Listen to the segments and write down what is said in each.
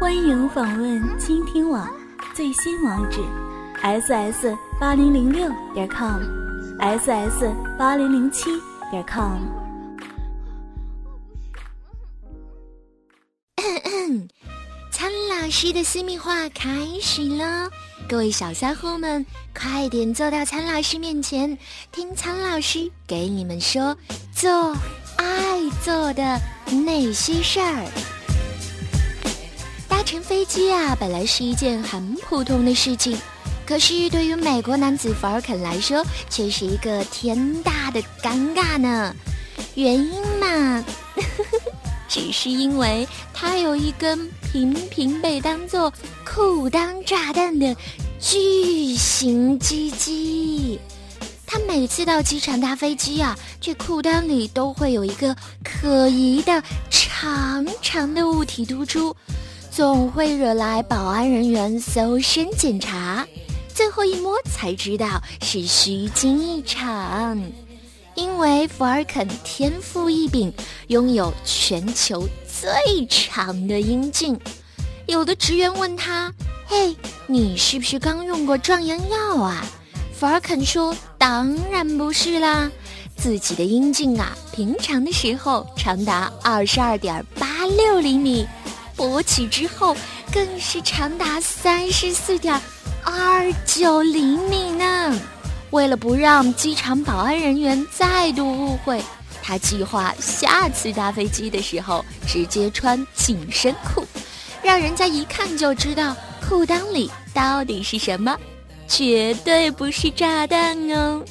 欢迎访问倾听网最新网址：ss 八零零六点 com，ss 八零零七点 com。苍老师的私密话开始了，各位小三货们，快点坐到苍老师面前，听苍老师给你们说做爱做的那些事儿。乘飞机啊，本来是一件很普通的事情，可是对于美国男子福尔肯来说，却是一个天大的尴尬呢。原因嘛，只是因为他有一根频频被当做裤裆炸弹的巨型鸡鸡。他每次到机场搭飞机啊，这裤裆里都会有一个可疑的长长的物体突出，总会惹来保安人员搜身检查。最后一摸才知道是虚惊一场。因为福尔肯天赋异禀，拥有全球最长的阴茎。有的职员问他：“嘿，你是不是刚用过壮阳药啊？”福尔肯说：“当然不是啦，自己的阴茎啊，平常的时候长达二十二点八六厘米，勃起之后更是长达三十四点二九厘米呢。”为了不让机场保安人员再度误会，他计划下次搭飞机的时候直接穿紧身裤，让人家一看就知道裤裆里到底是什么，绝对不是炸弹哦！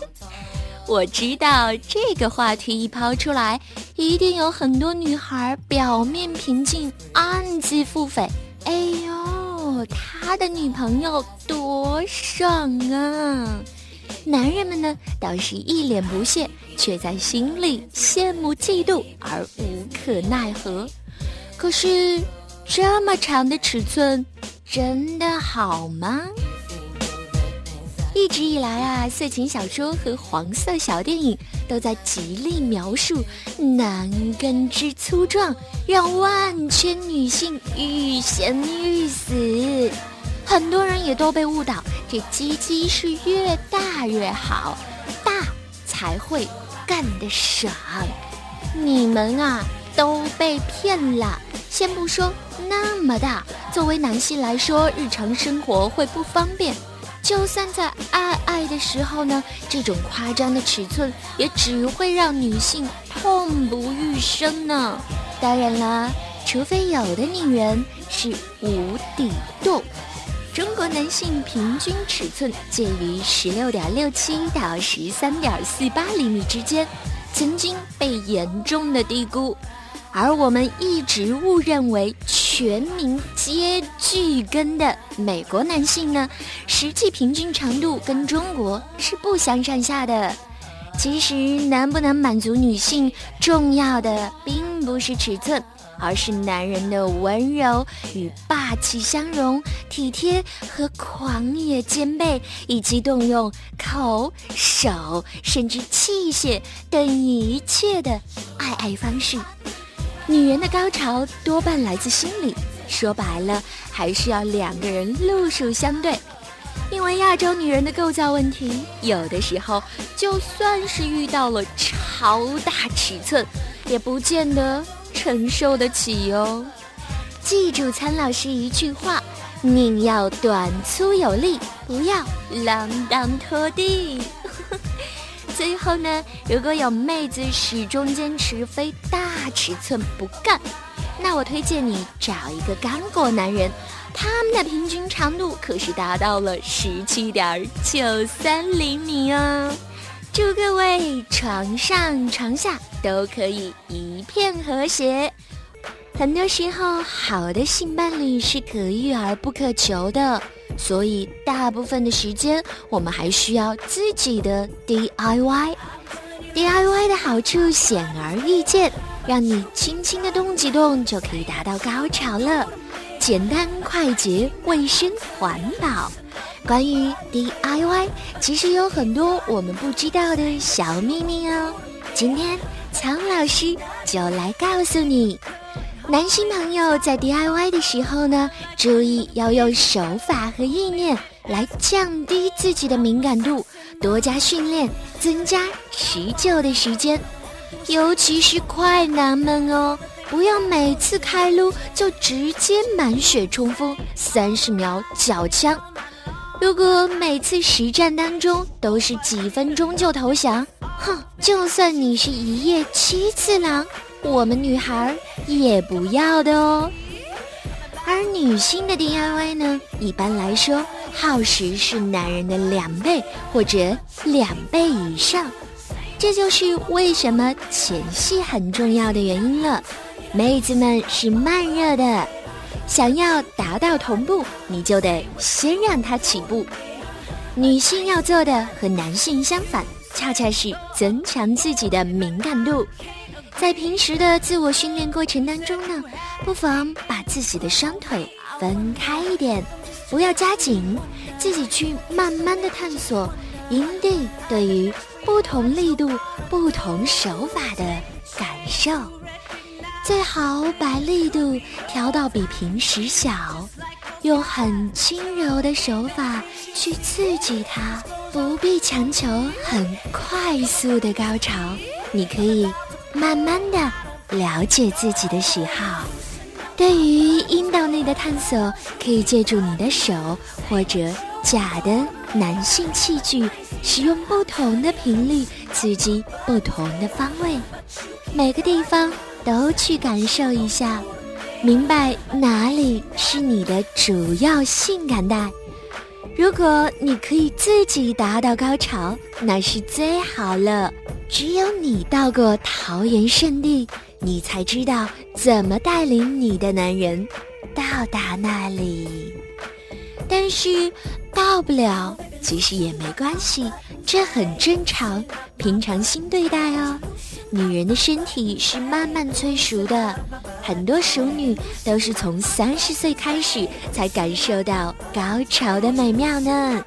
我知道这个话题一抛出来，一定有很多女孩表面平静，暗自腹诽。哎呦，他的女朋友多爽啊！男人们呢倒是一脸不屑，却在心里羡慕嫉妒而无可奈何。可是，这么长的尺寸，真的好吗？一直以来啊，色情小说和黄色小电影都在极力描述男根之粗壮，让万千女性欲仙欲死。很多人也都被误导，这鸡鸡是越大越好，大才会干得爽。你们啊，都被骗了。先不说那么大，作为男性来说，日常生活会不方便。就算在爱爱的时候呢，这种夸张的尺寸也只会让女性痛不欲生呢。当然啦，除非有的女人是无底洞。中国男性平均尺寸介于十六点六七到十三点四八厘米之间，曾经被严重的低估，而我们一直误认为全民皆巨根的美国男性呢，实际平均长度跟中国是不相上下的。其实，能不能满足女性，重要的并不是尺寸。而是男人的温柔与霸气相融，体贴和狂野兼备，以及动用口、手甚至器械等一切的爱爱方式。女人的高潮多半来自心里，说白了，还是要两个人路数相对。因为亚洲女人的构造问题，有的时候就算是遇到了超大尺寸，也不见得。承受得起哟！记住苍老师一句话：宁要短粗有力，不要锒铛拖地。最后呢，如果有妹子始终坚持非大尺寸不干，那我推荐你找一个刚果男人，他们的平均长度可是达到了十七点九三厘米哦。祝各位床上床下都可以一片和谐。很多时候，好的性伴侣是可遇而不可求的，所以大部分的时间，我们还需要自己的 DIY。DIY 的好处显而易见，让你轻轻的动几动就可以达到高潮了，简单快捷、卫生环保。关于 DIY，其实有很多我们不知道的小秘密哦。今天苍老师就来告诉你，男性朋友在 DIY 的时候呢，注意要用手法和意念来降低自己的敏感度，多加训练，增加持久的时间。尤其是快男们哦，不要每次开撸就直接满血冲锋，三十秒缴枪。如果每次实战当中都是几分钟就投降，哼，就算你是一夜七次郎，我们女孩也不要的哦。而女性的 DIY 呢，一般来说耗时是男人的两倍或者两倍以上。这就是为什么前戏很重要的原因了。妹子们是慢热的，想要达到同步，你就得先让她起步。女性要做的和男性相反，恰恰是增强自己的敏感度。在平时的自我训练过程当中呢，不妨把自己的双腿分开一点，不要夹紧，自己去慢慢的探索营地对于。不同力度、不同手法的感受，最好把力度调到比平时小，用很轻柔的手法去刺激它，不必强求很快速的高潮。你可以慢慢的了解自己的喜好。对于阴道内的探索，可以借助你的手或者假的男性器具。使用不同的频率刺激不同的方位，每个地方都去感受一下，明白哪里是你的主要性感带。如果你可以自己达到高潮，那是最好了。只有你到过桃源圣地，你才知道怎么带领你的男人到达那里。但是到不了。其实也没关系，这很正常，平常心对待哦。女人的身体是慢慢催熟的，很多熟女都是从三十岁开始才感受到高潮的美妙呢。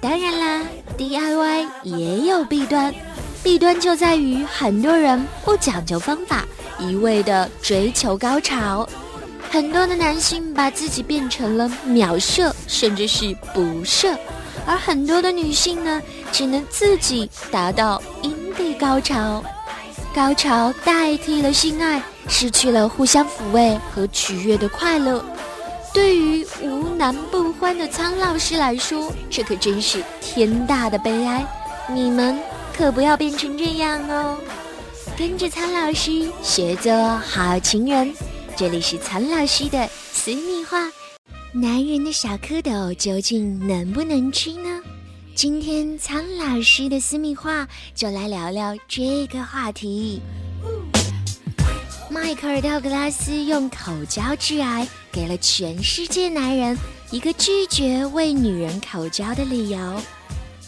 当然啦，DIY 也有弊端，弊端就在于很多人不讲究方法，一味的追求高潮，很多的男性把自己变成了秒射，甚至是不射。而很多的女性呢，只能自己达到阴蒂高潮，高潮代替了性爱，失去了互相抚慰和取悦的快乐。对于无男不欢的苍老师来说，这可真是天大的悲哀。你们可不要变成这样哦！跟着苍老师学做好情人，这里是苍老师的私密话。男人的小蝌蚪究竟能不能吃呢？今天苍老师的私密话就来聊聊这个话题。迈克尔·道格拉斯用口交致癌，给了全世界男人一个拒绝为女人口交的理由。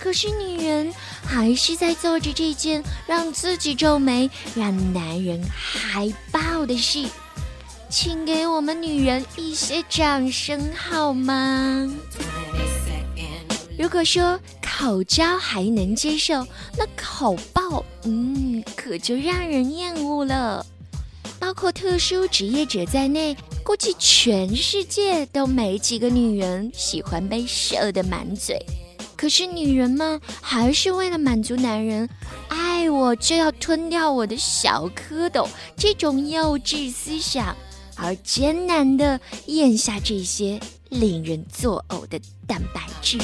可是女人还是在做着这件让自己皱眉、让男人嗨爆的事。请给我们女人一些掌声好吗？如果说口交还能接受，那口爆，嗯，可就让人厌恶了。包括特殊职业者在内，估计全世界都没几个女人喜欢被射得满嘴。可是女人们还是为了满足男人爱我就要吞掉我的小蝌蚪这种幼稚思想。而艰难地咽下这些令人作呕的蛋白质。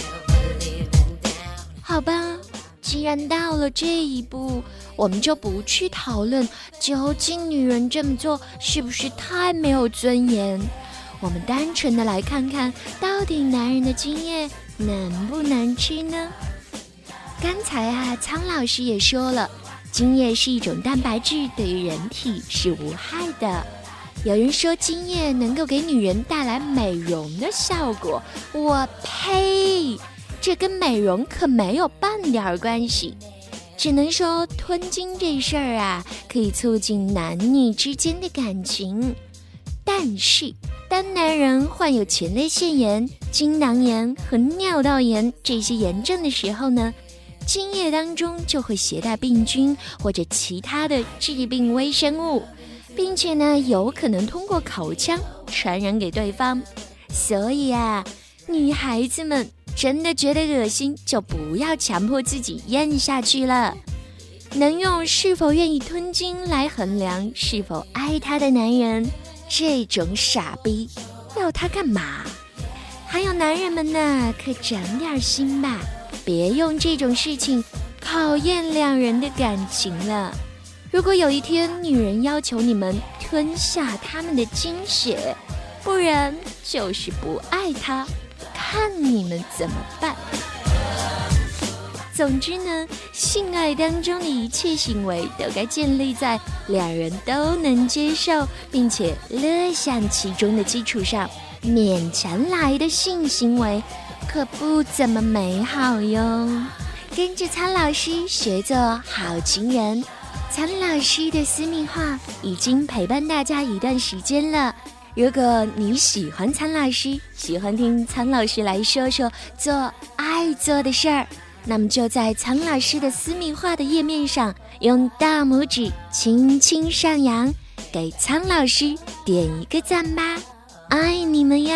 好吧，既然到了这一步，我们就不去讨论究竟女人这么做是不是太没有尊严。我们单纯的来看看到底男人的精液能不能吃呢？刚才啊，苍老师也说了，精液是一种蛋白质，对于人体是无害的。有人说精液能够给女人带来美容的效果，我呸！这跟美容可没有半点关系。只能说吞精这事儿啊，可以促进男女之间的感情。但是，当男人患有前列腺炎、精囊炎和尿道炎这些炎症的时候呢，精液当中就会携带病菌或者其他的致病微生物。并且呢，有可能通过口腔传染给对方。所以啊，女孩子们真的觉得恶心，就不要强迫自己咽下去了。能用是否愿意吞金来衡量是否爱他的男人，这种傻逼，要他干嘛？还有男人们呢，可长点心吧，别用这种事情考验两人的感情了。如果有一天女人要求你们吞下他们的精血，不然就是不爱他，看你们怎么办。总之呢，性爱当中的一切行为都该建立在两人都能接受并且乐享其中的基础上，勉强来的性行为可不怎么美好哟。跟着苍老师学做好情人。苍老师的私密话已经陪伴大家一段时间了。如果你喜欢苍老师，喜欢听苍老师来说说做爱做的事儿，那么就在苍老师的私密画的页面上，用大拇指轻轻上扬，给苍老师点一个赞吧，爱你们哟！